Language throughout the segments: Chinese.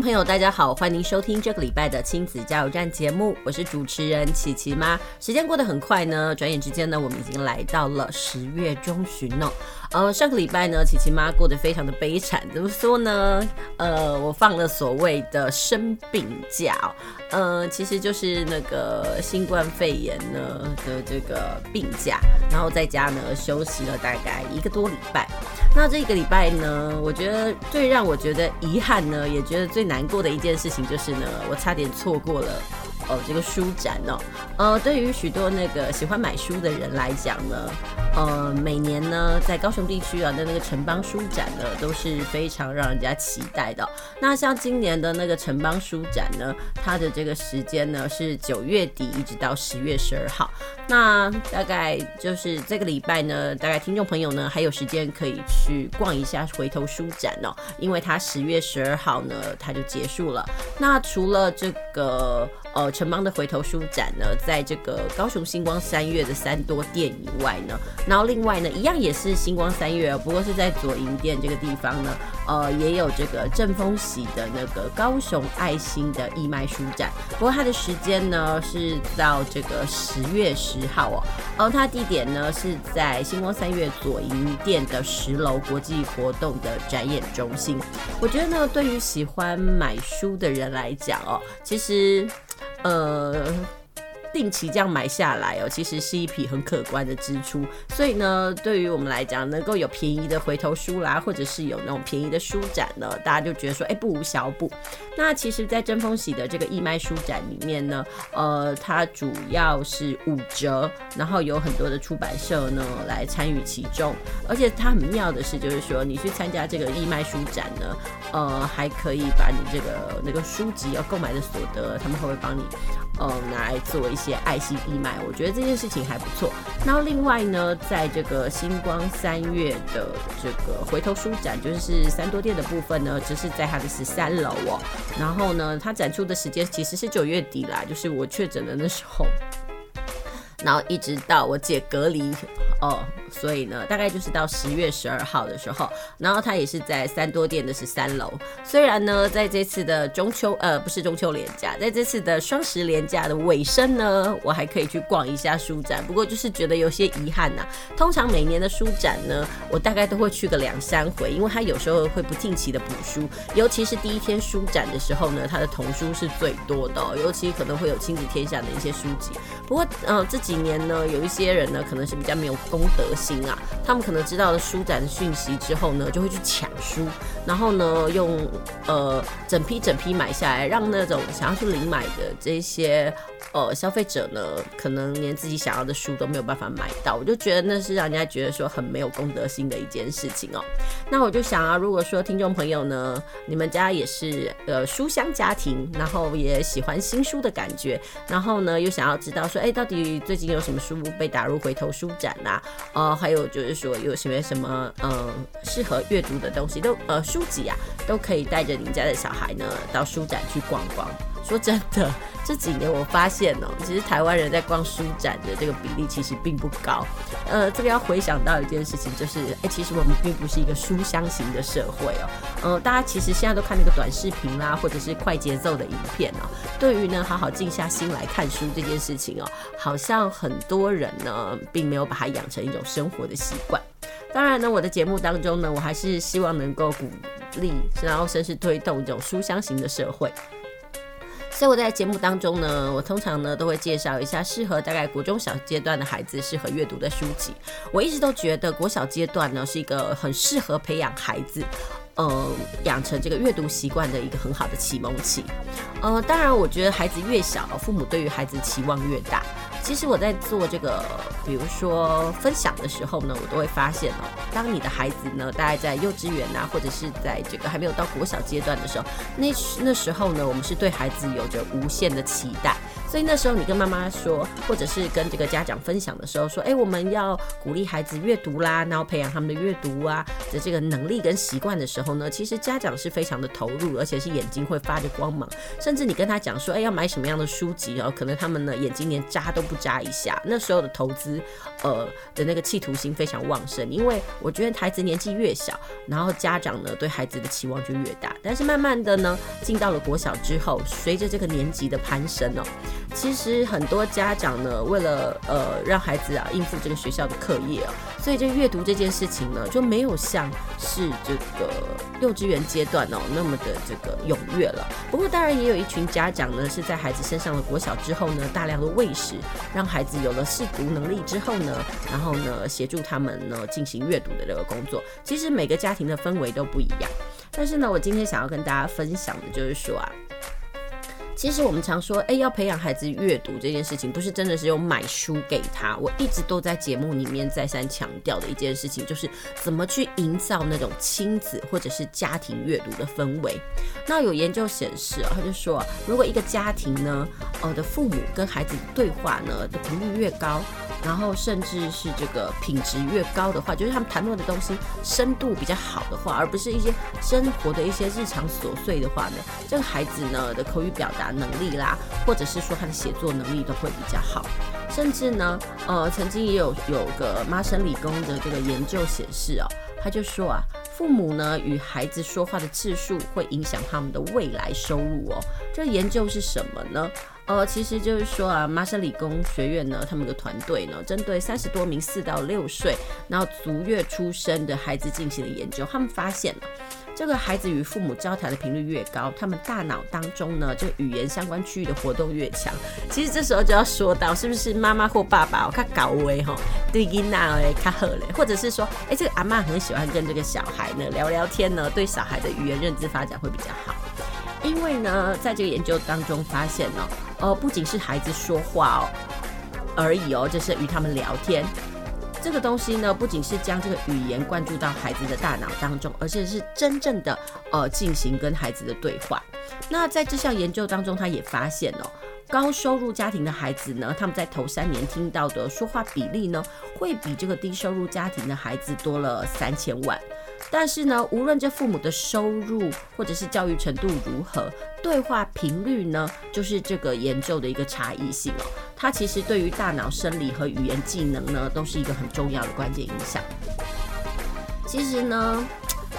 朋友，大家好，欢迎收听这个礼拜的亲子加油站节目，我是主持人琪琪妈。时间过得很快呢，转眼之间呢，我们已经来到了十月中旬了。呃，上个礼拜呢，琪琪妈过得非常的悲惨，怎么说呢？呃，我放了所谓的生病假，呃，其实就是那个新冠肺炎呢的这个病假，然后在家呢休息了大概一个多礼拜。那这个礼拜呢，我觉得最让我觉得遗憾呢，也觉得最难过的一件事情就是呢，我差点错过了。哦，这个书展哦，呃，对于许多那个喜欢买书的人来讲呢，呃，每年呢，在高雄地区啊的那个城邦书展呢，都是非常让人家期待的。那像今年的那个城邦书展呢，它的这个时间呢是九月底一直到十月十二号。那大概就是这个礼拜呢，大概听众朋友呢还有时间可以去逛一下回头书展哦，因为它十月十二号呢它就结束了。那除了这个。呃，城邦的回头书展呢，在这个高雄星光三月的三多店以外呢，然后另外呢，一样也是星光三月，不过是在左营店这个地方呢，呃，也有这个正丰喜的那个高雄爱心的义卖书展，不过它的时间呢是到这个十月十号哦，然后它地点呢是在星光三月左营店的十楼国际活动的展演中心。我觉得呢，对于喜欢买书的人来讲哦，其实。呃。定期这样买下来哦，其实是一笔很可观的支出。所以呢，对于我们来讲，能够有便宜的回头书啦，或者是有那种便宜的书展呢，大家就觉得说，哎，不无小补。那其实，在真风喜的这个义卖书展里面呢，呃，它主要是五折，然后有很多的出版社呢来参与其中。而且它很妙的是，就是说你去参加这个义卖书展呢，呃，还可以把你这个那个书籍要购买的所得，他们会不会帮你，呃，拿来做一些。爱心义卖，我觉得这件事情还不错。然后另外呢，在这个星光三月的这个回头书展，就是三多店的部分呢，只是在它的十三楼哦。然后呢，它展出的时间其实是九月底啦，就是我确诊的那时候。然后一直到我姐隔离哦，所以呢，大概就是到十月十二号的时候，然后它也是在三多店的十三楼。虽然呢，在这次的中秋呃不是中秋连假，在这次的双十连假的尾声呢，我还可以去逛一下书展，不过就是觉得有些遗憾呐、通常每年的书展呢，我大概都会去个两三回，因为它有时候会不定期的补书，尤其是第一天书展的时候呢，它的童书是最多的、哦，尤其可能会有亲子天下的一些书籍。不过呃这几。年呢，有一些人呢，可能是比较没有功德心啊，他们可能知道了书展的讯息之后呢，就会去抢书，然后呢，用呃整批整批买下来，让那种想要去领买的这些呃消费者呢，可能连自己想要的书都没有办法买到。我就觉得那是让人家觉得说很没有公德心的一件事情哦。那我就想啊，如果说听众朋友呢，你们家也是呃书香家庭，然后也喜欢新书的感觉，然后呢又想要知道说，哎，到底最近有什么书被打入回头书展、啊？呃，还有就是说有什么什么呃适合阅读的东西都呃书籍啊，都可以带着您家的小孩呢到书展去逛逛。说真的，这几年我发现哦，其实台湾人在逛书展的这个比例其实并不高。呃，这个要回想到一件事情，就是哎，其实我们并不是一个书香型的社会哦。呃，大家其实现在都看那个短视频啦，或者是快节奏的影片哦。对于呢，好好静下心来看书这件事情哦，好像很多人呢，并没有把它养成一种生活的习惯。当然呢，我的节目当中呢，我还是希望能够鼓励，然后甚至推动一种书香型的社会。所以我在节目当中呢，我通常呢都会介绍一下适合大概国中小阶段的孩子适合阅读的书籍。我一直都觉得国小阶段呢是一个很适合培养孩子，呃，养成这个阅读习惯的一个很好的启蒙期。呃，当然我觉得孩子越小，父母对于孩子期望越大。其实我在做这个，比如说分享的时候呢，我都会发现哦，当你的孩子呢，大概在幼稚园啊，或者是在这个还没有到国小阶段的时候，那那时候呢，我们是对孩子有着无限的期待。所以那时候你跟妈妈说，或者是跟这个家长分享的时候说，哎，我们要鼓励孩子阅读啦，然后培养他们的阅读啊的这个能力跟习惯的时候呢，其实家长是非常的投入，而且是眼睛会发着光芒。甚至你跟他讲说，哎，要买什么样的书籍哦，可能他们呢眼睛连眨都不眨一下。那时候的投资，呃的那个企图心非常旺盛，因为我觉得孩子年纪越小，然后家长呢对孩子的期望就越大。但是慢慢的呢，进到了国小之后，随着这个年级的攀升哦，其实很多家长呢，为了呃让孩子啊应付这个学校的课业啊，所以这阅读这件事情呢，就没有像是这个幼稚园阶段哦那么的这个踊跃了。不过当然也有一群家长呢，是在孩子升上了国小之后呢，大量的喂食，让孩子有了识读能力之后呢，然后呢协助他们呢进行阅读的这个工作。其实每个家庭的氛围都不一样，但是呢，我今天想要跟大家分享的就是说啊。其实我们常说，哎，要培养孩子阅读这件事情，不是真的是用买书给他。我一直都在节目里面再三强调的一件事情，就是怎么去营造那种亲子或者是家庭阅读的氛围。那有研究显示啊，他就说，如果一个家庭呢，呃的父母跟孩子对话呢的频率越高，然后甚至是这个品质越高的话，就是他们谈论的东西深度比较好的话，而不是一些生活的一些日常琐碎的话呢，这个孩子呢的口语表达。能力啦，或者是说他的写作能力都会比较好，甚至呢，呃，曾经也有有个麻省理工的这个研究显示哦，他就说啊，父母呢与孩子说话的次数会影响他们的未来收入哦。这个研究是什么呢？呃，其实就是说啊，麻省理工学院呢，他们的团队呢，针对三十多名四到六岁，然后足月出生的孩子进行了研究，他们发现了。这个孩子与父母交谈的频率越高，他们大脑当中呢，这个语言相关区域的活动越强。其实这时候就要说到，是不是妈妈或爸爸，我看搞威吼，对囡仔哎卡好嘞，或者是说，哎，这个阿妈很喜欢跟这个小孩呢聊聊天呢，对小孩的语言认知发展会比较好。因为呢，在这个研究当中发现呢，呃，不仅是孩子说话哦而已哦，就是与他们聊天。这个东西呢，不仅是将这个语言灌注到孩子的大脑当中，而且是真正的呃进行跟孩子的对话。那在这项研究当中，他也发现哦，高收入家庭的孩子呢，他们在头三年听到的说话比例呢，会比这个低收入家庭的孩子多了三千万。但是呢，无论这父母的收入或者是教育程度如何，对话频率呢，就是这个研究的一个差异性哦。它其实对于大脑生理和语言技能呢，都是一个很重要的关键影响。其实呢，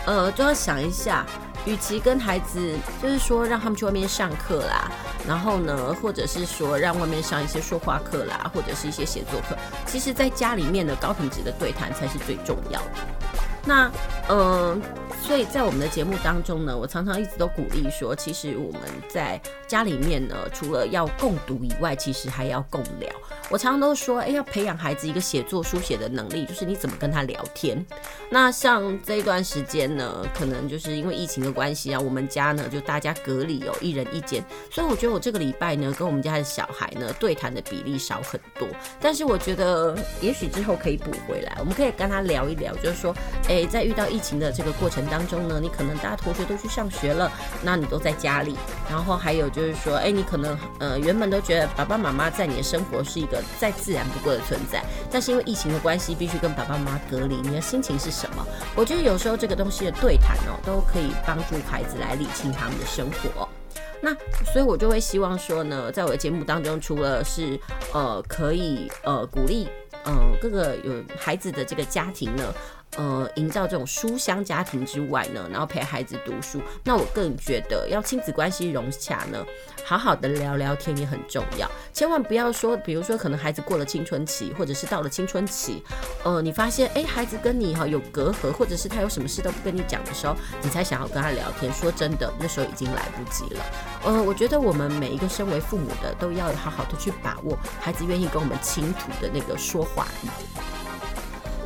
呃，就要想一下，与其跟孩子就是说让他们去外面上课啦，然后呢，或者是说让外面上一些说话课啦，或者是一些写作课，其实在家里面的高品质的对谈才是最重要的。那，嗯、呃。所以在我们的节目当中呢，我常常一直都鼓励说，其实我们在家里面呢，除了要共读以外，其实还要共聊。我常常都说，哎，要培养孩子一个写作书写的能力，就是你怎么跟他聊天。那像这一段时间呢，可能就是因为疫情的关系啊，我们家呢就大家隔离有一人一间，所以我觉得我这个礼拜呢，跟我们家的小孩呢对谈的比例少很多。但是我觉得也许之后可以补回来，我们可以跟他聊一聊，就是说，哎，在遇到疫情的这个过程当中。当中呢，你可能大家同学都去上学了，那你都在家里。然后还有就是说，哎，你可能呃原本都觉得爸爸妈妈在你的生活是一个再自然不过的存在，但是因为疫情的关系，必须跟爸爸妈妈隔离，你的心情是什么？我觉得有时候这个东西的对谈哦，都可以帮助孩子来理清他们的生活。那所以，我就会希望说呢，在我的节目当中，除了是呃可以呃鼓励呃各个有孩子的这个家庭呢。呃，营造这种书香家庭之外呢，然后陪孩子读书，那我更觉得要亲子关系融洽呢，好好的聊聊天也很重要。千万不要说，比如说可能孩子过了青春期，或者是到了青春期，呃，你发现哎，孩子跟你哈有隔阂，或者是他有什么事都不跟你讲的时候，你才想要跟他聊天。说真的，那时候已经来不及了。呃，我觉得我们每一个身为父母的，都要好好的去把握孩子愿意跟我们倾吐的那个说话。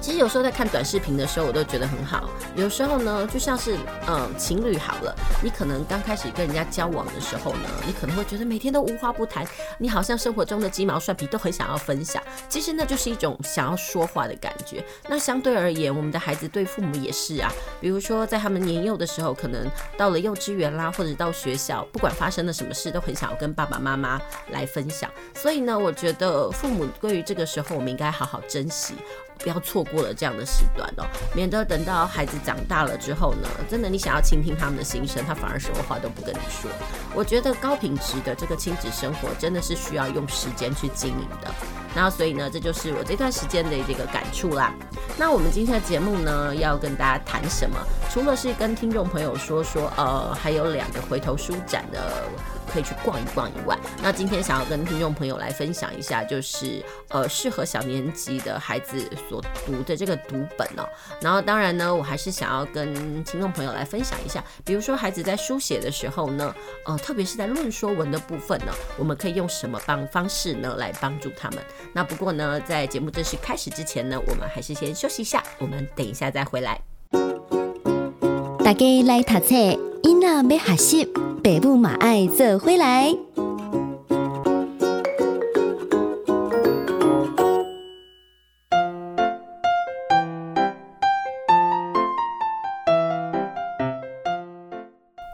其实有时候在看短视频的时候，我都觉得很好。有时候呢，就像是嗯情侣好了，你可能刚开始跟人家交往的时候呢，你可能会觉得每天都无话不谈，你好像生活中的鸡毛蒜皮都很想要分享。其实那就是一种想要说话的感觉。那相对而言，我们的孩子对父母也是啊。比如说在他们年幼的时候，可能到了幼稚园啦，或者到学校，不管发生了什么事，都很想要跟爸爸妈妈来分享。所以呢，我觉得父母对于这个时候，我们应该好好珍惜。不要错过了这样的时段哦，免得等到孩子长大了之后呢，真的你想要倾听他们的心声，他反而什么话都不跟你说。我觉得高品质的这个亲子生活真的是需要用时间去经营的。那所以呢，这就是我这段时间的这个感触啦。那我们今天的节目呢，要跟大家谈什么？除了是跟听众朋友说说，呃，还有两个回头书展的。可以去逛一逛以外，那今天想要跟听众朋友来分享一下，就是呃适合小年级的孩子所读的这个读本哦。然后当然呢，我还是想要跟听众朋友来分享一下，比如说孩子在书写的时候呢，呃特别是在论说文的部分呢，我们可以用什么帮方式呢来帮助他们？那不过呢，在节目正式开始之前呢，我们还是先休息一下，我们等一下再回来。大家来读册，囡仔要学习。北部马爱这回来，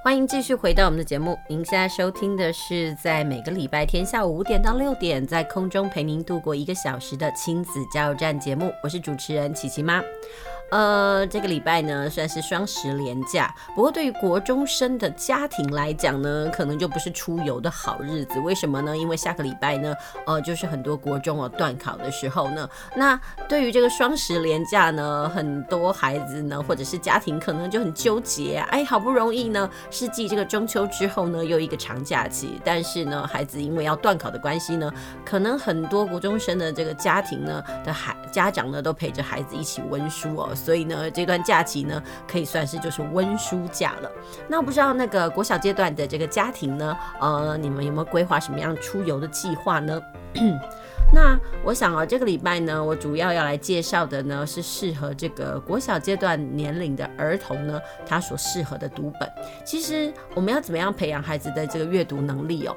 欢迎继续回到我们的节目。您现在收听的是在每个礼拜天下午五点到六点，在空中陪您度过一个小时的亲子加油站节目。我是主持人琪琪妈。呃，这个礼拜呢算是双十连假，不过对于国中生的家庭来讲呢，可能就不是出游的好日子。为什么呢？因为下个礼拜呢，呃，就是很多国中哦段考的时候呢。那对于这个双十连假呢，很多孩子呢或者是家庭可能就很纠结。哎，好不容易呢是继这个中秋之后呢又一个长假期，但是呢孩子因为要段考的关系呢，可能很多国中生的这个家庭呢的孩家长呢都陪着孩子一起温书哦。所以呢，这段假期呢，可以算是就是温书假了。那不知道那个国小阶段的这个家庭呢，呃，你们有没有规划什么样出游的计划呢？那我想啊，这个礼拜呢，我主要要来介绍的呢，是适合这个国小阶段年龄的儿童呢，他所适合的读本。其实我们要怎么样培养孩子的这个阅读能力哦？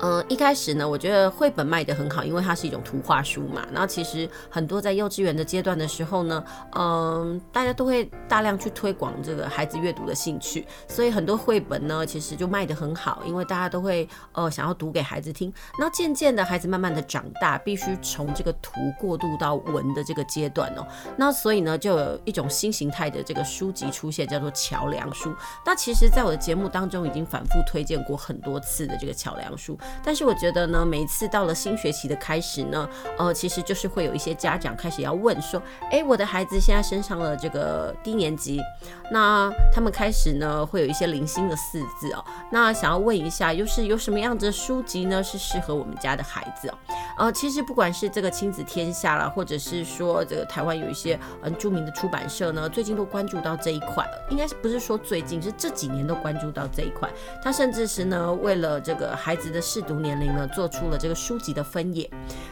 嗯，一开始呢，我觉得绘本卖得很好，因为它是一种图画书嘛。然后其实很多在幼稚园的阶段的时候呢，嗯，大家都会大量去推广这个孩子阅读的兴趣，所以很多绘本呢，其实就卖得很好，因为大家都会呃想要读给孩子听。那渐渐的，孩子慢慢的长大，必须从这个图过渡到文的这个阶段哦。那所以呢，就有一种新形态的这个书籍出现，叫做桥梁书。那其实，在我的节目当中，已经反复推荐过很多次的这个桥梁书。但是我觉得呢，每一次到了新学期的开始呢，呃，其实就是会有一些家长开始要问说，哎，我的孩子现在升上了这个低年级，那他们开始呢会有一些零星的四字哦，那想要问一下，又是有什么样子的书籍呢是适合我们家的孩子哦？呃，其实不管是这个亲子天下啦，或者是说这个台湾有一些很著名的出版社呢，最近都关注到这一块了，应该是不是说最近，是这几年都关注到这一块，他甚至是呢为了这个孩子的适读年龄呢，做出了这个书籍的分野。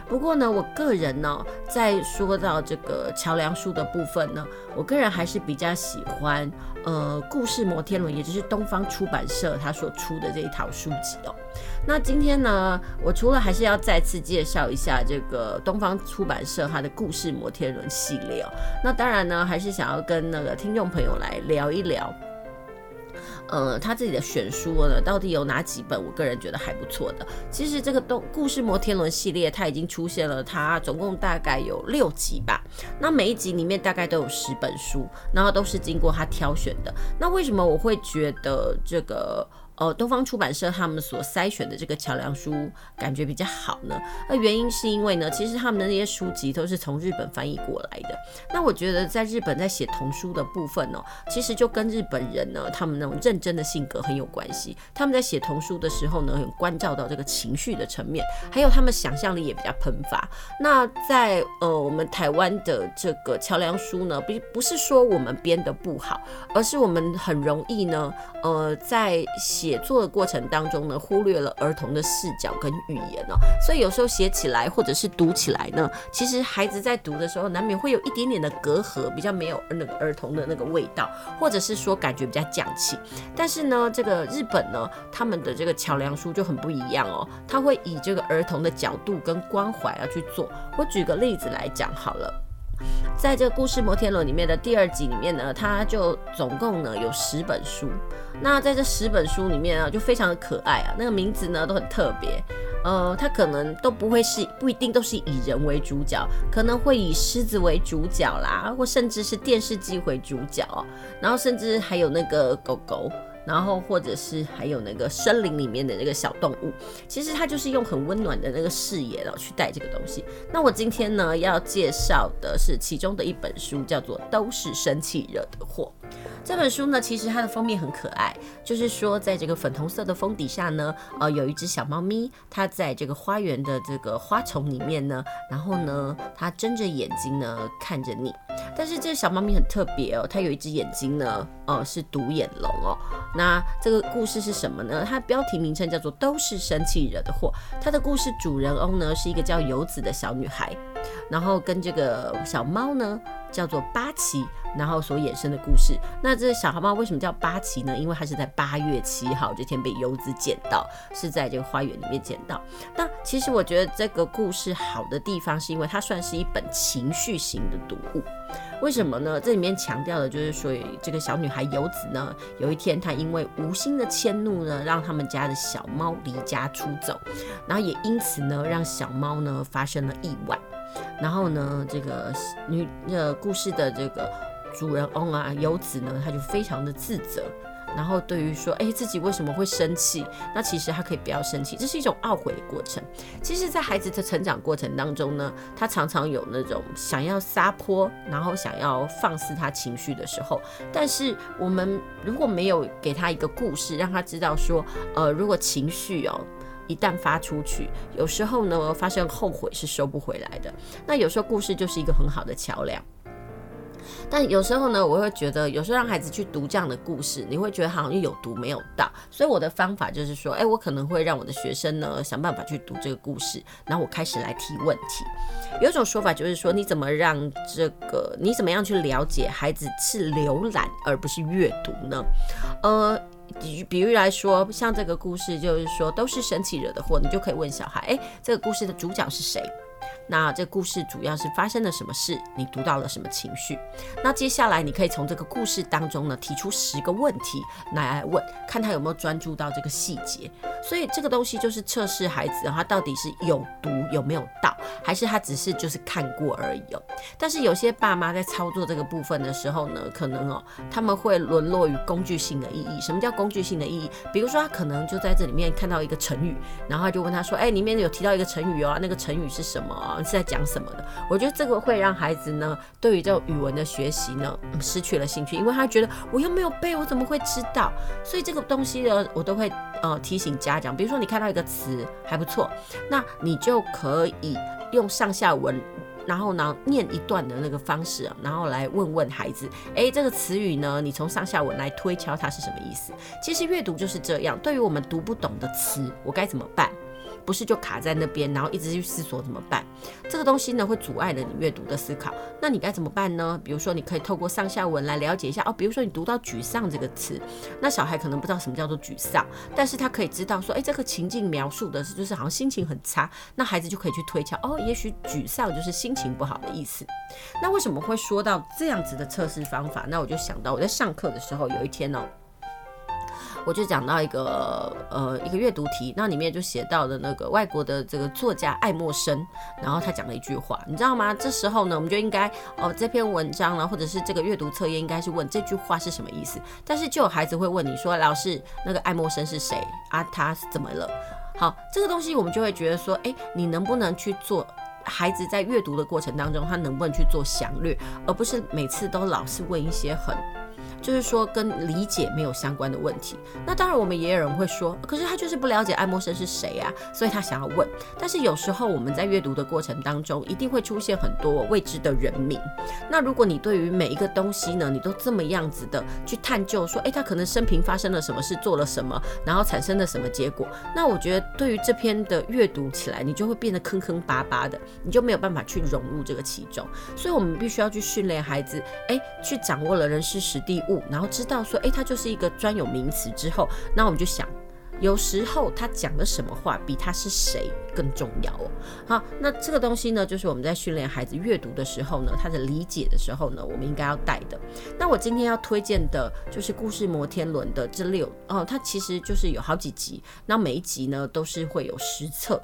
不过呢，我个人呢，在说到这个桥梁书的部分呢，我个人还是比较喜欢呃故事摩天轮，也就是东方出版社他所出的这一套书籍哦。那今天呢，我除了还是要再次介绍一下这个东方出版社它的故事摩天轮系列哦。那当然呢，还是想要跟那个听众朋友来聊一聊。呃，他自己的选书呢，到底有哪几本？我个人觉得还不错的。其实这个东故事摩天轮系列，它已经出现了，它总共大概有六集吧。那每一集里面大概都有十本书，然后都是经过他挑选的。那为什么我会觉得这个？呃，东方出版社他们所筛选的这个桥梁书感觉比较好呢。那原因是因为呢，其实他们的那些书籍都是从日本翻译过来的。那我觉得在日本在写童书的部分呢，其实就跟日本人呢他们那种认真的性格很有关系。他们在写童书的时候呢，很关照到这个情绪的层面，还有他们想象力也比较喷发。那在呃我们台湾的这个桥梁书呢，不不是说我们编得不好，而是我们很容易呢，呃在写写作的过程当中呢，忽略了儿童的视角跟语言哦，所以有时候写起来或者是读起来呢，其实孩子在读的时候难免会有一点点的隔阂，比较没有那个儿童的那个味道，或者是说感觉比较匠气。但是呢，这个日本呢，他们的这个桥梁书就很不一样哦，他会以这个儿童的角度跟关怀要去做。我举个例子来讲好了。在这个故事摩天轮里面的第二集里面呢，它就总共呢有十本书。那在这十本书里面啊，就非常的可爱啊，那个名字呢都很特别。呃，它可能都不会是，不一定都是以人为主角，可能会以狮子为主角啦，或甚至是电视机为主角，然后甚至还有那个狗狗。然后，或者是还有那个森林里面的那个小动物，其实它就是用很温暖的那个视野哦去带这个东西。那我今天呢要介绍的是其中的一本书，叫做《都是生气惹的祸》。这本书呢，其实它的封面很可爱，就是说在这个粉红色的封底下呢，呃，有一只小猫咪，它在这个花园的这个花丛里面呢，然后呢，它睁着眼睛呢看着你。但是这个小猫咪很特别哦，它有一只眼睛呢，呃，是独眼龙哦。那这个故事是什么呢？它标题名称叫做《都是生气惹的祸》。它的故事主人翁呢是一个叫游子的小女孩，然后跟这个小猫呢叫做八奇，然后所衍生的故事。那这小孩猫为什么叫八奇呢？因为它是在八月七号这天被游子捡到，是在这个花园里面捡到。那其实我觉得这个故事好的地方是因为它算是一本情绪型的读物。为什么呢？这里面强调的就是说，这个小女孩游子呢，有一天她因为无心的迁怒呢，让他们家的小猫离家出走，然后也因此呢，让小猫呢发生了意外。然后呢，这个女呃故事的这个主人翁啊，由子呢，他就非常的自责。然后对于说，哎，自己为什么会生气？那其实他可以不要生气，这是一种懊悔的过程。其实，在孩子的成长过程当中呢，他常常有那种想要撒泼，然后想要放肆他情绪的时候。但是，我们如果没有给他一个故事，让他知道说，呃，如果情绪哦一旦发出去，有时候呢发生后悔是收不回来的。那有时候故事就是一个很好的桥梁。但有时候呢，我会觉得，有时候让孩子去读这样的故事，你会觉得好像有读没有到。所以我的方法就是说，哎，我可能会让我的学生呢想办法去读这个故事，然后我开始来提问题。有一种说法就是说，你怎么让这个，你怎么样去了解孩子是浏览而不是阅读呢？呃，比比喻来说，像这个故事就是说，都是神奇惹的祸，你就可以问小孩，哎，这个故事的主角是谁？那这故事主要是发生了什么事？你读到了什么情绪？那接下来你可以从这个故事当中呢，提出十个问题来问，看他有没有专注到这个细节。所以这个东西就是测试孩子，他到底是有读有没有到，还是他只是就是看过而已哦。但是有些爸妈在操作这个部分的时候呢，可能哦他们会沦落于工具性的意义。什么叫工具性的意义？比如说他可能就在这里面看到一个成语，然后他就问他说：“哎，里面有提到一个成语哦，那个成语是什么啊？”是在讲什么的？我觉得这个会让孩子呢，对于这种语文的学习呢，失去了兴趣，因为他觉得我又没有背，我怎么会知道？所以这个东西呢，我都会呃提醒家长，比如说你看到一个词还不错，那你就可以用上下文，然后呢念一段的那个方式，然后来问问孩子，诶，这个词语呢，你从上下文来推敲它是什么意思？其实阅读就是这样，对于我们读不懂的词，我该怎么办？不是就卡在那边，然后一直去思索怎么办？这个东西呢，会阻碍了你阅读的思考。那你该怎么办呢？比如说，你可以透过上下文来了解一下哦。比如说，你读到“沮丧”这个词，那小孩可能不知道什么叫做沮丧，但是他可以知道说，哎，这个情境描述的是就是好像心情很差。那孩子就可以去推敲哦，也许沮丧就是心情不好的意思。那为什么会说到这样子的测试方法？那我就想到我在上课的时候有一天哦。我就讲到一个呃一个阅读题，那里面就写到的那个外国的这个作家爱默生，然后他讲了一句话，你知道吗？这时候呢，我们就应该哦这篇文章呢，或者是这个阅读测验，应该是问这句话是什么意思。但是就有孩子会问你说，老师，那个爱默生是谁啊？他是怎么了？好，这个东西我们就会觉得说，哎，你能不能去做？孩子在阅读的过程当中，他能不能去做详略，而不是每次都老是问一些很。就是说跟理解没有相关的问题。那当然，我们也有人会说，可是他就是不了解爱默生是谁啊，所以他想要问。但是有时候我们在阅读的过程当中，一定会出现很多未知的人名。那如果你对于每一个东西呢，你都这么样子的去探究，说，诶，他可能生平发生了什么事，做了什么，然后产生了什么结果，那我觉得对于这篇的阅读起来，你就会变得坑坑巴巴的，你就没有办法去融入这个其中。所以，我们必须要去训练孩子，诶，去掌握了人事时地物，然后知道说，诶，它就是一个专有名词之后，那我们就想。有时候他讲的什么话比他是谁更重要哦。好，那这个东西呢，就是我们在训练孩子阅读的时候呢，他的理解的时候呢，我们应该要带的。那我今天要推荐的就是故事摩天轮的这六哦，它其实就是有好几集，那每一集呢都是会有实测，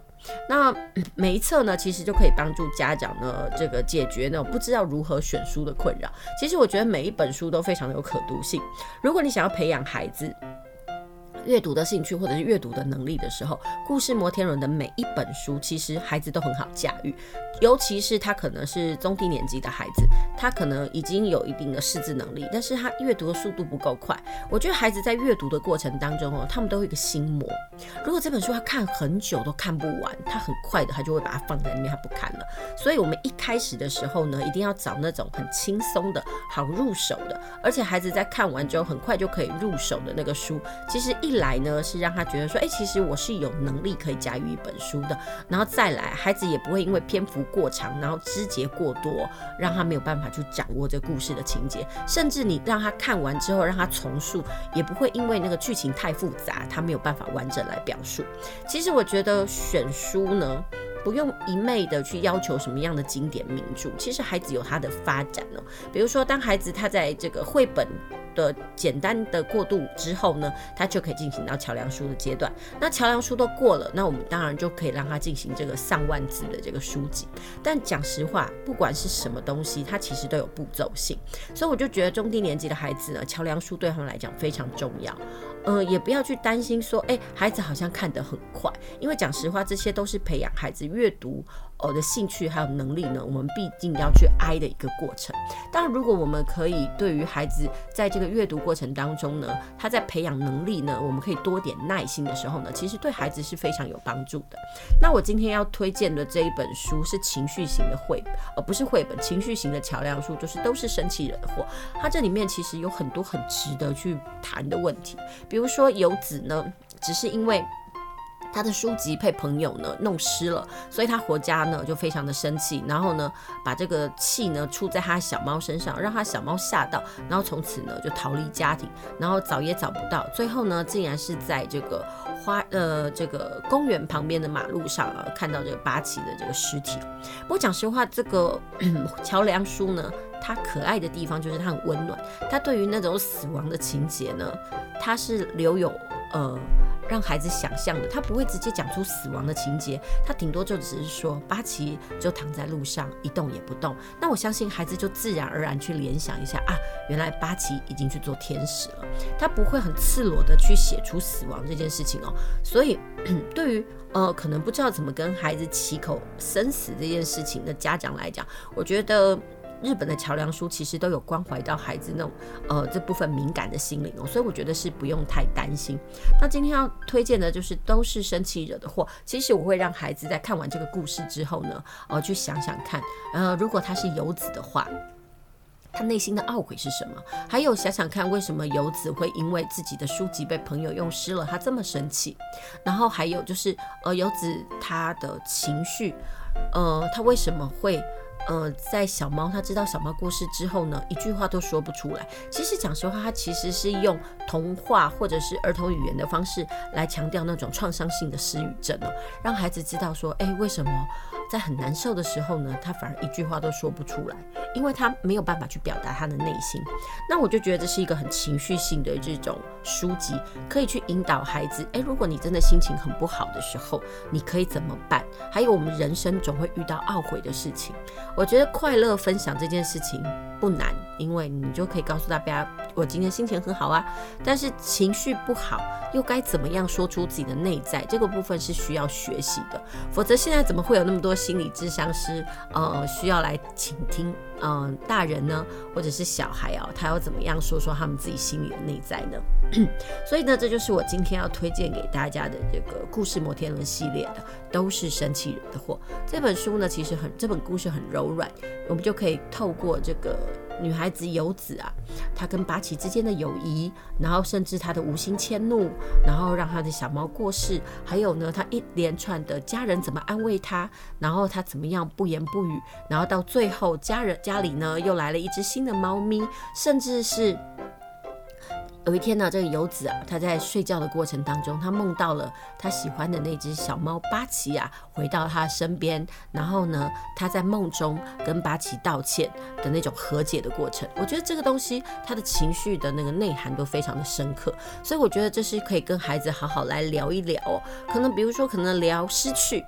那每一册呢其实就可以帮助家长呢这个解决呢不知道如何选书的困扰。其实我觉得每一本书都非常的有可读性，如果你想要培养孩子。阅读的兴趣或者是阅读的能力的时候，故事摩天轮的每一本书，其实孩子都很好驾驭。尤其是他可能是中低年级的孩子，他可能已经有一定的识字能力，但是他阅读的速度不够快。我觉得孩子在阅读的过程当中哦，他们都有一个心魔。如果这本书他看很久都看不完，他很快的他就会把它放在那边，他不看了。所以我们一开始的时候呢，一定要找那种很轻松的好入手的，而且孩子在看完之后很快就可以入手的那个书。其实一来呢是让他觉得说，哎，其实我是有能力可以驾驭一本书的。然后再来，孩子也不会因为篇幅过长，然后枝节过多，让他没有办法去掌握这故事的情节。甚至你让他看完之后，让他重述，也不会因为那个剧情太复杂，他没有办法完整来表述。其实我觉得选书呢，不用一昧的去要求什么样的经典名著。其实孩子有他的发展哦。比如说，当孩子他在这个绘本。的简单的过渡之后呢，他就可以进行到桥梁书的阶段。那桥梁书都过了，那我们当然就可以让他进行这个上万字的这个书籍。但讲实话，不管是什么东西，它其实都有步骤性。所以我就觉得中低年级的孩子呢，桥梁书对他们来讲非常重要。呃，也不要去担心说，哎，孩子好像看得很快，因为讲实话，这些都是培养孩子阅读。呃的兴趣还有能力呢，我们毕竟要去挨的一个过程。当，如果我们可以对于孩子在这个阅读过程当中呢，他在培养能力呢，我们可以多点耐心的时候呢，其实对孩子是非常有帮助的。那我今天要推荐的这一本书是情绪型的绘本，而不是绘本，情绪型的桥梁书，就是都是生气惹的祸。它这里面其实有很多很值得去谈的问题，比如说游子呢，只是因为。他的书籍被朋友呢弄湿了，所以他回家呢就非常的生气，然后呢把这个气呢出在他小猫身上，让他小猫吓到，然后从此呢就逃离家庭，然后找也找不到，最后呢竟然是在这个花呃这个公园旁边的马路上啊看到这个八旗的这个尸体。不过讲实话，这个桥梁书呢，它可爱的地方就是它很温暖，它对于那种死亡的情节呢，它是留有呃。让孩子想象的，他不会直接讲出死亡的情节，他顶多就只是说八旗就躺在路上一动也不动。那我相信孩子就自然而然去联想一下啊，原来八旗已经去做天使了。他不会很赤裸的去写出死亡这件事情哦。所以对于呃可能不知道怎么跟孩子启口生死这件事情的家长来讲，我觉得。日本的桥梁书其实都有关怀到孩子那种呃这部分敏感的心灵哦，所以我觉得是不用太担心。那今天要推荐的就是都是生气惹的祸。其实我会让孩子在看完这个故事之后呢，呃，去想想看，呃，如果他是游子的话，他内心的懊悔是什么？还有想想看，为什么游子会因为自己的书籍被朋友用湿了，他这么生气？然后还有就是呃，游子他的情绪，呃，他为什么会？呃，在小猫他知道小猫过世之后呢，一句话都说不出来。其实讲实话，他其实是用童话或者是儿童语言的方式来强调那种创伤性的失语症哦，让孩子知道说，哎，为什么在很难受的时候呢，他反而一句话都说不出来，因为他没有办法去表达他的内心。那我就觉得这是一个很情绪性的这种书籍，可以去引导孩子。哎，如果你真的心情很不好的时候，你可以怎么办？还有我们人生总会遇到懊悔的事情。我觉得快乐分享这件事情不难，因为你就可以告诉大家，我今天心情很好啊。但是情绪不好，又该怎么样说出自己的内在？这个部分是需要学习的。否则现在怎么会有那么多心理智商师，呃，需要来倾听？嗯，大人呢，或者是小孩哦，他要怎么样说说他们自己心里的内在呢？所以呢，这就是我今天要推荐给大家的这个故事摩天轮系列的，都是生气惹的祸。这本书呢，其实很，这本故事很柔软，我们就可以透过这个。女孩子游子啊，她跟八旗之间的友谊，然后甚至她的无心迁怒，然后让她的小猫过世，还有呢，她一连串的家人怎么安慰她，然后她怎么样不言不语，然后到最后家人家里呢又来了一只新的猫咪，甚至是。有一天呢，这个游子啊，他在睡觉的过程当中，他梦到了他喜欢的那只小猫八奇啊，回到他身边，然后呢，他在梦中跟八奇道歉的那种和解的过程。我觉得这个东西，他的情绪的那个内涵都非常的深刻，所以我觉得这是可以跟孩子好好来聊一聊哦。可能比如说，可能聊失去。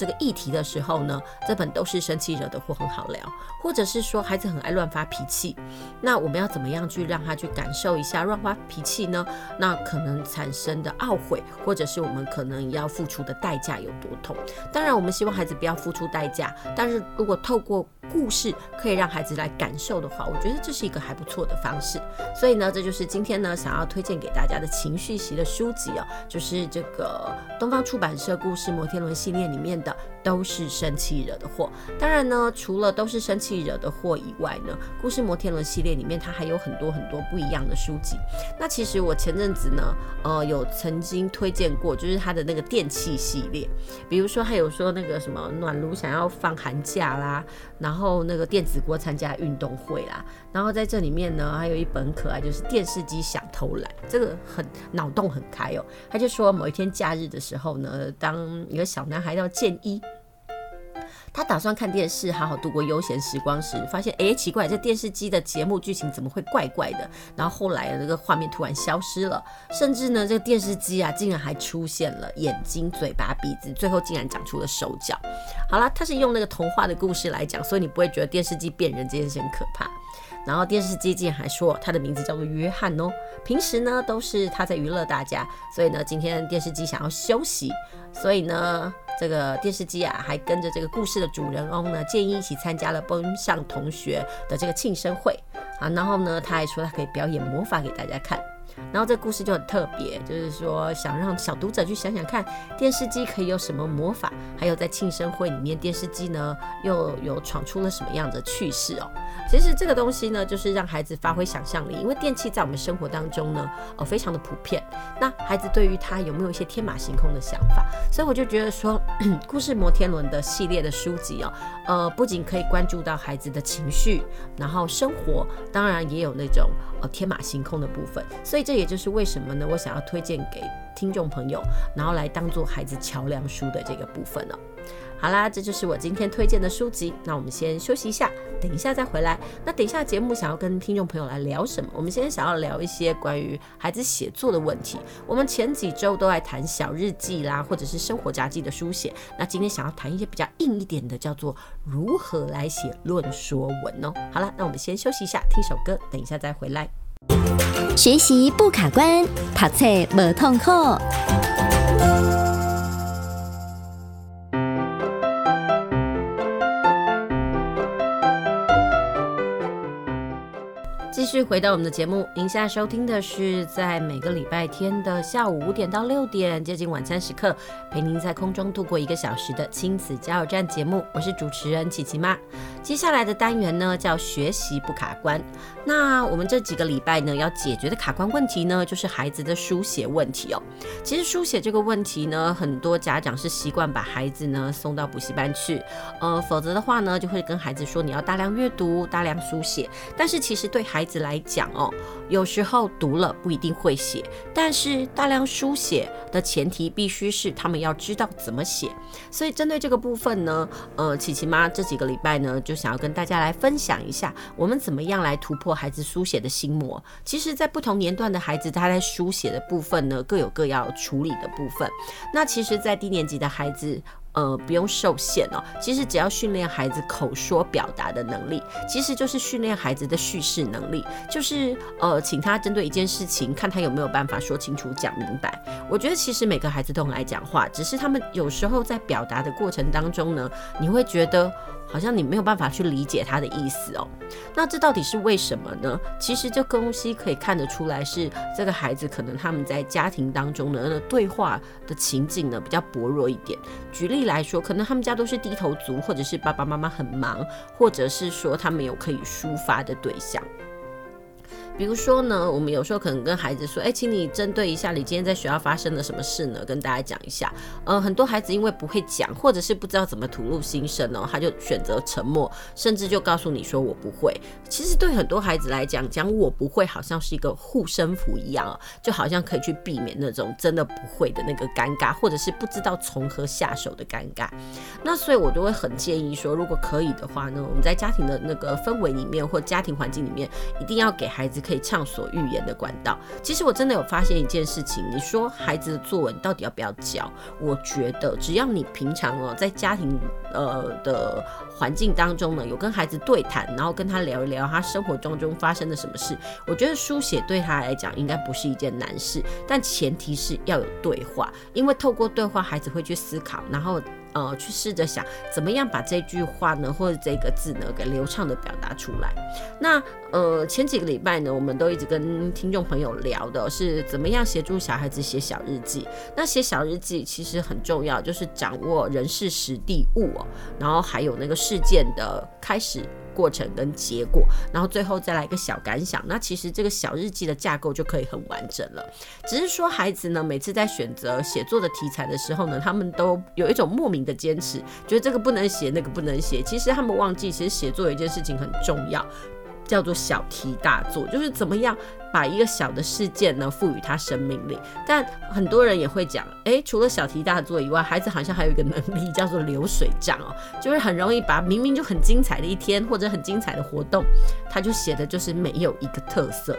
这个议题的时候呢，这本都是生气惹的祸很好聊，或者是说孩子很爱乱发脾气，那我们要怎么样去让他去感受一下乱发脾气呢？那可能产生的懊悔，或者是我们可能要付出的代价有多痛？当然，我们希望孩子不要付出代价，但是如果透过故事可以让孩子来感受的话，我觉得这是一个还不错的方式。所以呢，这就是今天呢想要推荐给大家的情绪型的书籍哦，就是这个东方出版社故事摩天轮系列里面的あ。都是生气惹的祸。当然呢，除了都是生气惹的祸以外呢，故事摩天轮系列里面它还有很多很多不一样的书籍。那其实我前阵子呢，呃，有曾经推荐过，就是它的那个电器系列，比如说还有说那个什么暖炉想要放寒假啦，然后。那个电子锅参加运动会啦，然后在这里面呢，还有一本可爱，就是电视机想偷懒，这个很脑洞很开哦。他就说某一天假日的时候呢，当一个小男孩要建一。他打算看电视，好好度过悠闲时光时，发现哎，奇怪，这电视机的节目剧情怎么会怪怪的？然后后来这个画面突然消失了，甚至呢，这个电视机啊，竟然还出现了眼睛、嘴巴、鼻子，最后竟然长出了手脚。好了，他是用那个童话的故事来讲，所以你不会觉得电视机变人这件事很可怕。然后电视机竟然还说他的名字叫做约翰哦，平时呢都是他在娱乐大家，所以呢今天电视机想要休息，所以呢这个电视机啊还跟着这个故事的主人翁呢建议一起参加了班上同学的这个庆生会。啊，然后呢他还说他可以表演魔法给大家看。然后这故事就很特别，就是说想让小读者去想想看，电视机可以有什么魔法，还有在庆生会里面，电视机呢又有闯出了什么样的趣事哦。其实这个东西呢，就是让孩子发挥想象力，因为电器在我们生活当中呢，哦，非常的普遍。那孩子对于它有没有一些天马行空的想法？所以我就觉得说，故事摩天轮的系列的书籍哦，呃，不仅可以关注到孩子的情绪，然后生活，当然也有那种呃天马行空的部分。所以这也就是为什么呢，我想要推荐给听众朋友，然后来当做孩子桥梁书的这个部分呢、好啦，这就是我今天推荐的书籍。那我们先休息一下，等一下再回来。那等一下节目想要跟听众朋友来聊什么？我们先想要聊一些关于孩子写作的问题。我们前几周都在谈小日记啦，或者是生活杂记的书写。那今天想要谈一些比较硬一点的，叫做如何来写论说文哦。好了，那我们先休息一下，听首歌，等一下再回来。学习不卡关，读册无痛苦。继续回到我们的节目，您现在收听的是在每个礼拜天的下午五点到六点，接近晚餐时刻，陪您在空中度过一个小时的亲子加油站节目。我是主持人琪琪妈。接下来的单元呢，叫学习不卡关。那我们这几个礼拜呢，要解决的卡关问题呢，就是孩子的书写问题哦。其实书写这个问题呢，很多家长是习惯把孩子呢送到补习班去，呃，否则的话呢，就会跟孩子说你要大量阅读、大量书写。但是其实对孩子来讲哦，有时候读了不一定会写，但是大量书写的前提必须是他们要知道怎么写。所以针对这个部分呢，呃，琪琪妈这几个礼拜呢，就想要跟大家来分享一下，我们怎么样来突破孩子书写的心魔。其实，在不同年段的孩子，他在书写的部分呢，各有各要处理的部分。那其实，在低年级的孩子，呃，不用受限哦。其实只要训练孩子口说表达的能力，其实就是训练孩子的叙事能力，就是呃，请他针对一件事情，看他有没有办法说清楚、讲明白。我觉得其实每个孩子都很爱讲话，只是他们有时候在表达的过程当中呢，你会觉得。好像你没有办法去理解他的意思哦，那这到底是为什么呢？其实这东西可以看得出来，是这个孩子可能他们在家庭当中的，那对话的情景呢比较薄弱一点。举例来说，可能他们家都是低头族，或者是爸爸妈妈很忙，或者是说他们有可以抒发的对象。比如说呢，我们有时候可能跟孩子说，哎，请你针对一下你今天在学校发生了什么事呢？跟大家讲一下。呃，很多孩子因为不会讲，或者是不知道怎么吐露心声哦，他就选择沉默，甚至就告诉你说我不会。其实对很多孩子来讲，讲我不会好像是一个护身符一样，就好像可以去避免那种真的不会的那个尴尬，或者是不知道从何下手的尴尬。那所以我都会很建议说，如果可以的话呢，我们在家庭的那个氛围里面或家庭环境里面，一定要给孩子。可以畅所欲言的管道。其实我真的有发现一件事情，你说孩子的作文到底要不要教？我觉得只要你平常哦在家庭呃的环境当中呢，有跟孩子对谈，然后跟他聊一聊他生活当中发生了什么事，我觉得书写对他来讲应该不是一件难事。但前提是要有对话，因为透过对话，孩子会去思考，然后。呃，去试着想怎么样把这句话呢，或者这个字呢，给流畅的表达出来。那呃，前几个礼拜呢，我们都一直跟听众朋友聊的是怎么样协助小孩子写小日记。那写小日记其实很重要，就是掌握人事时地物哦，然后还有那个事件的开始。过程跟结果，然后最后再来一个小感想。那其实这个小日记的架构就可以很完整了。只是说孩子呢，每次在选择写作的题材的时候呢，他们都有一种莫名的坚持，觉得这个不能写，那个不能写。其实他们忘记，其实写作有一件事情很重要。叫做小题大做，就是怎么样把一个小的事件呢赋予它生命力。但很多人也会讲，诶，除了小题大做以外，孩子好像还有一个能力叫做流水账哦，就是很容易把明明就很精彩的一天或者很精彩的活动，他就写的就是没有一个特色。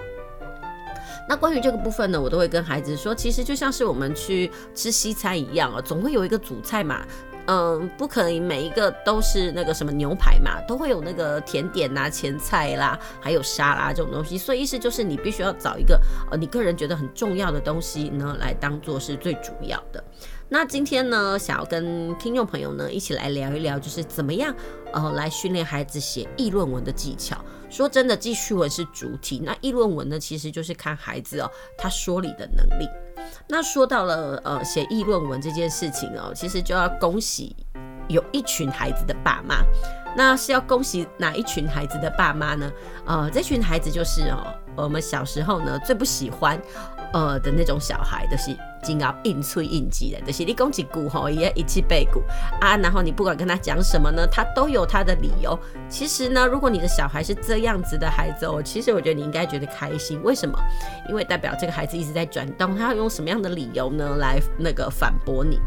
那关于这个部分呢，我都会跟孩子说，其实就像是我们去吃西餐一样啊，总会有一个主菜嘛。嗯，不可能每一个都是那个什么牛排嘛，都会有那个甜点呐、前菜啦，还有沙拉这种东西。所以意思就是你必须要找一个呃，你个人觉得很重要的东西呢，来当做是最主要的。那今天呢，想要跟听众朋友呢一起来聊一聊，就是怎么样呃来训练孩子写议论文的技巧。说真的，记叙文是主体，那议论文呢，其实就是看孩子哦他说理的能力。那说到了呃写议论文这件事情哦，其实就要恭喜有一群孩子的爸妈。那是要恭喜哪一群孩子的爸妈呢？呃，这群孩子就是哦，我们小时候呢最不喜欢。呃的那种小孩，的、是经要硬催应激的，就是你讲一句吼，也一起背鼓啊，然后你不管跟他讲什么呢，他都有他的理由。其实呢，如果你的小孩是这样子的孩子哦，其实我觉得你应该觉得开心。为什么？因为代表这个孩子一直在转动，他要用什么样的理由呢来那个反驳你？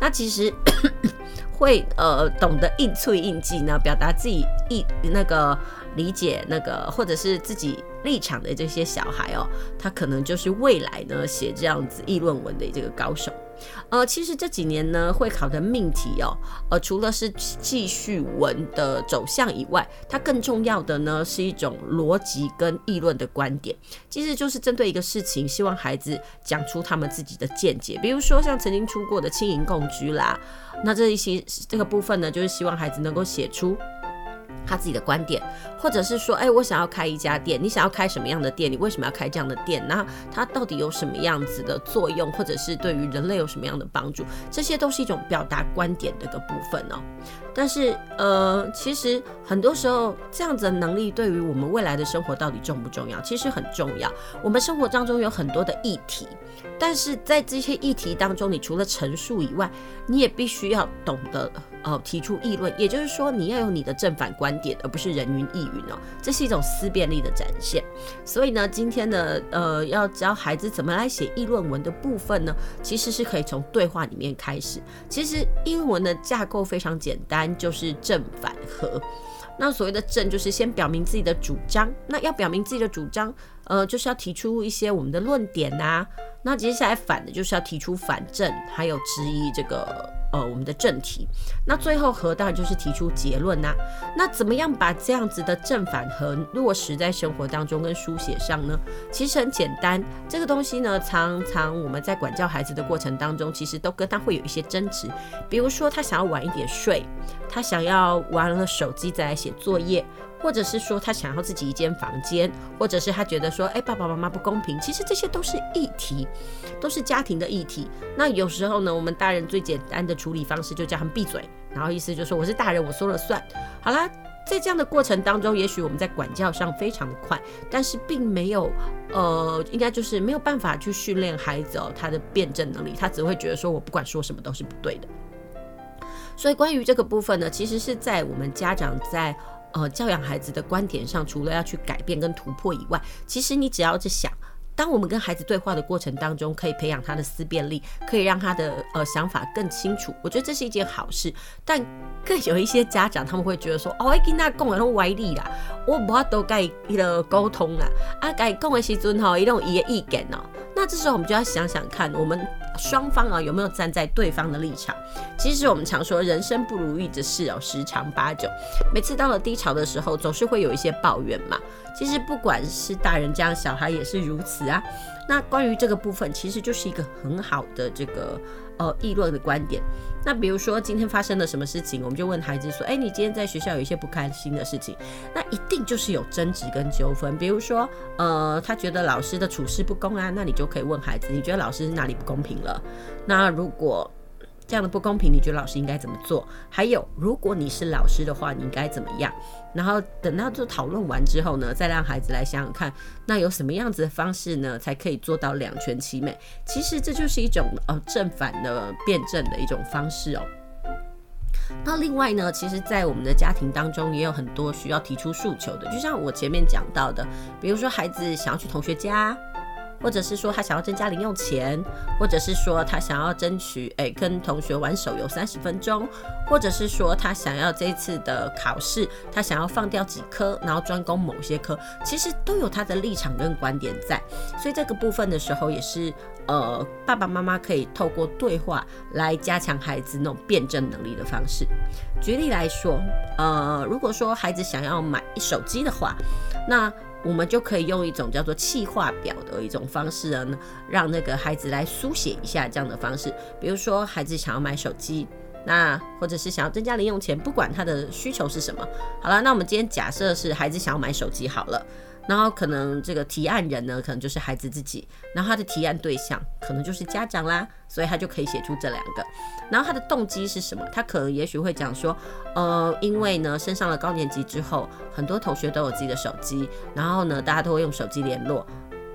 那其实 会呃懂得应催应激呢，表达自己意那个。理解那个或者是自己立场的这些小孩哦，他可能就是未来呢写这样子议论文的这个高手。呃，其实这几年呢会考的命题哦，呃，除了是记叙文的走向以外，它更重要的呢是一种逻辑跟议论的观点。其实就是针对一个事情，希望孩子讲出他们自己的见解。比如说像曾经出过的青银共居啦，那这一些这个部分呢，就是希望孩子能够写出。他自己的观点，或者是说，哎，我想要开一家店，你想要开什么样的店？你为什么要开这样的店？那它到底有什么样子的作用，或者是对于人类有什么样的帮助？这些都是一种表达观点的一个部分哦。但是，呃，其实很多时候这样子的能力对于我们未来的生活到底重不重要？其实很重要。我们生活当中有很多的议题，但是在这些议题当中，你除了陈述以外，你也必须要懂得。呃，提出议论，也就是说，你要有你的正反观点，而不是人云亦云哦。这是一种思辨力的展现。所以呢，今天的呃，要教孩子怎么来写议论文的部分呢，其实是可以从对话里面开始。其实议论文的架构非常简单，就是正反合。那所谓的正，就是先表明自己的主张。那要表明自己的主张，呃，就是要提出一些我们的论点呐、啊。那接下来反的，就是要提出反证，还有质疑这个。呃我们的正题。那最后和当然就是提出结论呐、那怎么样把这样子的正反和落实在生活当中跟书写上呢？其实很简单，这个东西呢，常常我们在管教孩子的过程当中，其实都跟他会有一些争执。比如说他想要晚一点睡，他想要玩了手机再来写作业。或者是说他想要自己一间房间，或者是他觉得说，哎，爸爸妈妈不公平。其实这些都是议题，都是家庭的议题。那有时候呢，我们大人最简单的处理方式就叫他们闭嘴，然后意思就是说我是大人，我说了算。好啦，在这样的过程当中，也许我们在管教上非常的快，但是并没有，呃，应该就是没有办法去训练孩子哦，他的辩证能力，他只会觉得说我不管说什么都是不对的。所以关于这个部分呢，其实是在我们家长在。呃，教养孩子的观点上，除了要去改变跟突破以外，其实你只要是想，当我们跟孩子对话的过程当中，可以培养他的思辨力，可以让他的呃想法更清楚，我觉得这是一件好事。但更有一些家长他们会觉得说，哦，我跟他讲的都歪理啦，我不要都该一个沟通啦，啊，该讲的时阵吼，一种一个意见哦。那这时候我们就要想想看，我们。双方啊有没有站在对方的立场？其实我们常说人生不如意的事哦十常八九，每次到了低潮的时候，总是会有一些抱怨嘛。其实不管是大人这样，小孩也是如此啊。那关于这个部分，其实就是一个很好的这个呃议论的观点。那比如说今天发生了什么事情，我们就问孩子说：“哎，你今天在学校有一些不开心的事情，那一定就是有争执跟纠纷。比如说，呃，他觉得老师的处事不公啊，那你就可以问孩子：你觉得老师哪里不公平了？那如果……这样的不公平，你觉得老师应该怎么做？还有，如果你是老师的话，你应该怎么样？然后等到这讨论完之后呢，再让孩子来想想看，那有什么样子的方式呢，才可以做到两全其美？其实这就是一种呃正反的辩证的一种方式哦。那另外呢，其实，在我们的家庭当中，也有很多需要提出诉求的，就像我前面讲到的，比如说孩子想要去同学家。或者是说他想要增加零用钱，或者是说他想要争取诶、跟同学玩手游三十分钟，或者是说他想要这次的考试，他想要放掉几科，然后专攻某些科，其实都有他的立场跟观点在。所以这个部分的时候，也是呃爸爸妈妈可以透过对话来加强孩子那种辩证能力的方式。举例来说，呃如果说孩子想要买手机的话，那我们就可以用一种叫做气化表的一种方式呢，让那个孩子来书写一下这样的方式。比如说，孩子想要买手机，那或者是想要增加零用钱，不管他的需求是什么。好了，那我们今天假设是孩子想要买手机好了。然后可能这个提案人呢，可能就是孩子自己，然后他的提案对象可能就是家长啦，所以他就可以写出这两个。然后他的动机是什么？他可能也许会讲说，呃，因为呢升上了高年级之后，很多同学都有自己的手机，然后呢大家都会用手机联络。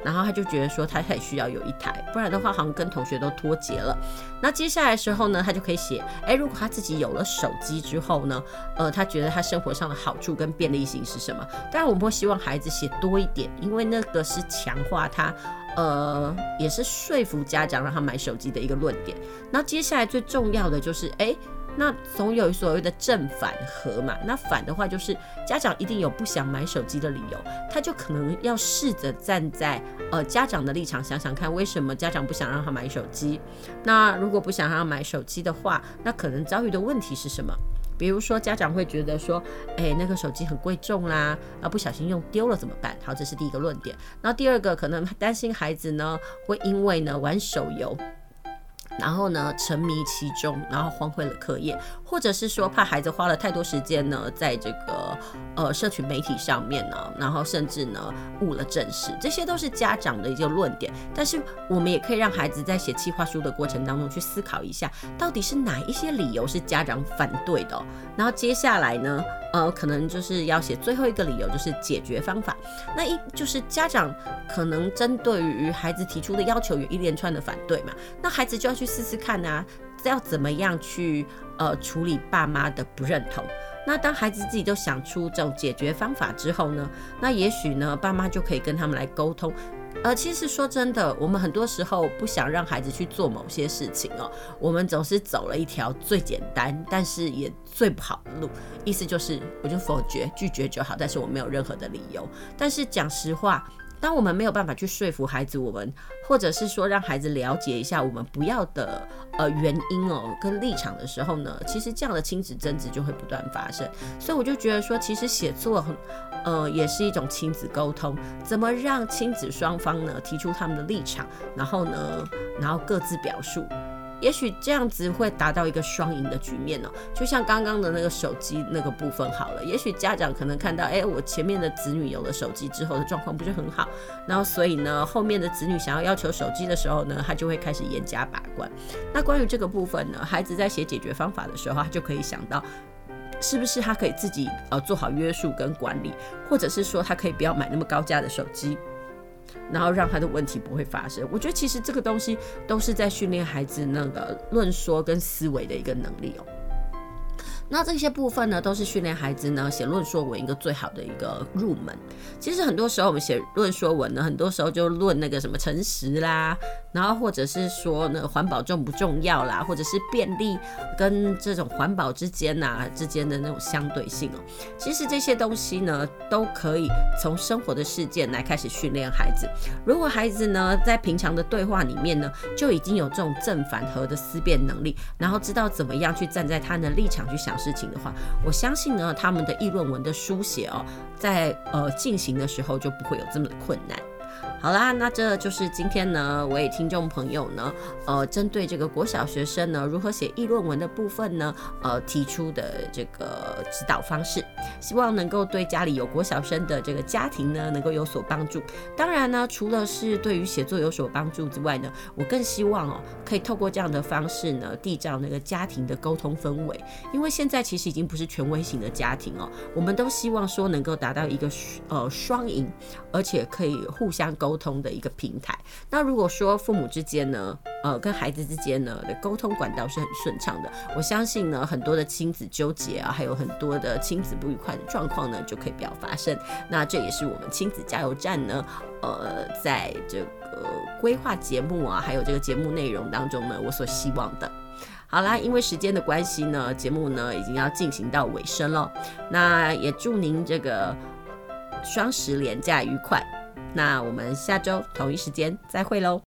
然后他就觉得说他很需要有一台，不然的话好像跟同学都脱节了。那接下来的时候呢，他就可以写，哎，如果他自己有了手机之后呢，呃，他觉得他生活上的好处跟便利性是什么？当然我们会希望孩子写多一点，因为那个是强化他，呃，也是说服家长让他买手机的一个论点。那接下来最重要的就是，哎。那总有所谓的正反合嘛，那反的话就是家长一定有不想买手机的理由，他就可能要试着站在呃家长的立场想想看，为什么家长不想让他买手机？那如果不想让他买手机的话，那可能遭遇的问题是什么？比如说家长会觉得说，哎，那个手机很贵重啦，啊不小心用丢了怎么办？好，这是第一个论点。那第二个可能担心孩子呢会因为呢玩手游。然后呢，沉迷其中，然后荒废了课业，或者是说怕孩子花了太多时间呢，在这个呃社群媒体上面呢，然后甚至呢误了正事，这些都是家长的一个论点。但是我们也可以让孩子在写企划书的过程当中去思考一下，到底是哪一些理由是家长反对的。然后接下来呢，呃，可能就是要写最后一个理由，就是解决方法。那一就是家长可能针对于孩子提出的要求有一连串的反对嘛，那孩子就要去。试试看啊，要怎么样去呃处理爸妈的不认同？那当孩子自己都想出这种解决方法之后呢，那也许呢，爸妈就可以跟他们来沟通。呃，其实说真的，我们很多时候不想让孩子去做某些事情哦，我们总是走了一条最简单，但是也最不好的路。意思就是，我就否决、拒绝就好，但是我没有任何的理由。但是讲实话。当我们没有办法去说服孩子，我们或者是说让孩子了解一下我们不要的呃原因哦跟立场的时候呢，其实这样的亲子争执就会不断发生。所以我就觉得说，其实写作很呃也是一种亲子沟通，怎么让亲子双方呢提出他们的立场，然后呢，然后各自表述。也许这样子会达到一个双赢的局面哦，就像刚刚的那个手机那个部分好了。也许家长可能看到，哎，我前面的子女有了手机之后的状况不是很好，然后所以呢，后面的子女想要要求手机的时候呢，他就会开始严加把关。那关于这个部分呢，孩子在写解决方法的时候，他就可以想到，是不是他可以自己呃做好约束跟管理，或者是说他可以不要买那么高价的手机。然后让他的问题不会发生。我觉得其实这个东西都是在训练孩子那个论说跟思维的一个能力哦。那这些部分呢，都是训练孩子呢写论说文一个最好的一个入门。其实很多时候我们写论说文呢，很多时候就论那个什么诚实啦，然后或者是说那个环保重不重要啦，或者是便利跟这种环保之间呐、之间的那种相对性哦。其实这些东西呢，都可以从生活的事件来开始训练孩子。如果孩子呢在平常的对话里面呢，就已经有这种正反合的思辨能力，然后知道怎么样去站在他的立场去想。事情的话，我相信呢，他们的议论文的书写哦，在呃进行的时候就不会有这么的困难。好啦，那这就是今天呢，我也听众朋友呢，呃，针对这个国小学生呢，如何写议论文的部分呢，呃，提出的这个指导方式，希望能够对家里有国小生的这个家庭呢，能够有所帮助。当然呢，除了是对于写作有所帮助之外呢，我更希望哦，可以透过这样的方式呢，缔造那个家庭的沟通氛围。因为现在其实已经不是权威型的家庭哦，我们都希望说能够达到一个呃双赢，而且可以互相沟。沟通的一个平台。那如果说父母之间呢，呃，跟孩子之间呢的沟通管道是很顺畅的，我相信呢，很多的亲子纠结啊，还有很多的亲子不愉快的状况呢，就可以不要发生。那这也是我们亲子加油站呢，呃，在这个规划节目啊，还有这个节目内容当中呢，我所希望的。好啦，因为时间的关系呢，节目呢已经要进行到尾声了。那也祝您这个双十连假愉快。那我们下周同一时间再会喽。